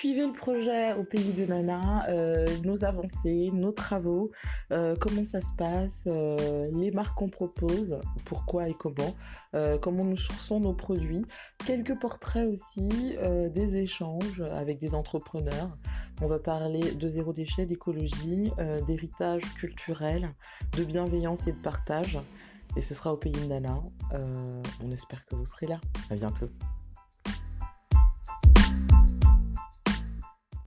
suivez le projet au pays de Nana, euh, nos avancées, nos travaux, euh, comment ça se passe, euh, les marques qu'on propose, pourquoi et comment, comment nous sourçons nos produits, quelques portraits aussi, des échanges avec des entrepreneurs. On va parler de zéro déchet, d'écologie, d'héritage culturel, de bienveillance et de partage. Et ce sera au pays de Nana. on espère que vous serez là. À bientôt.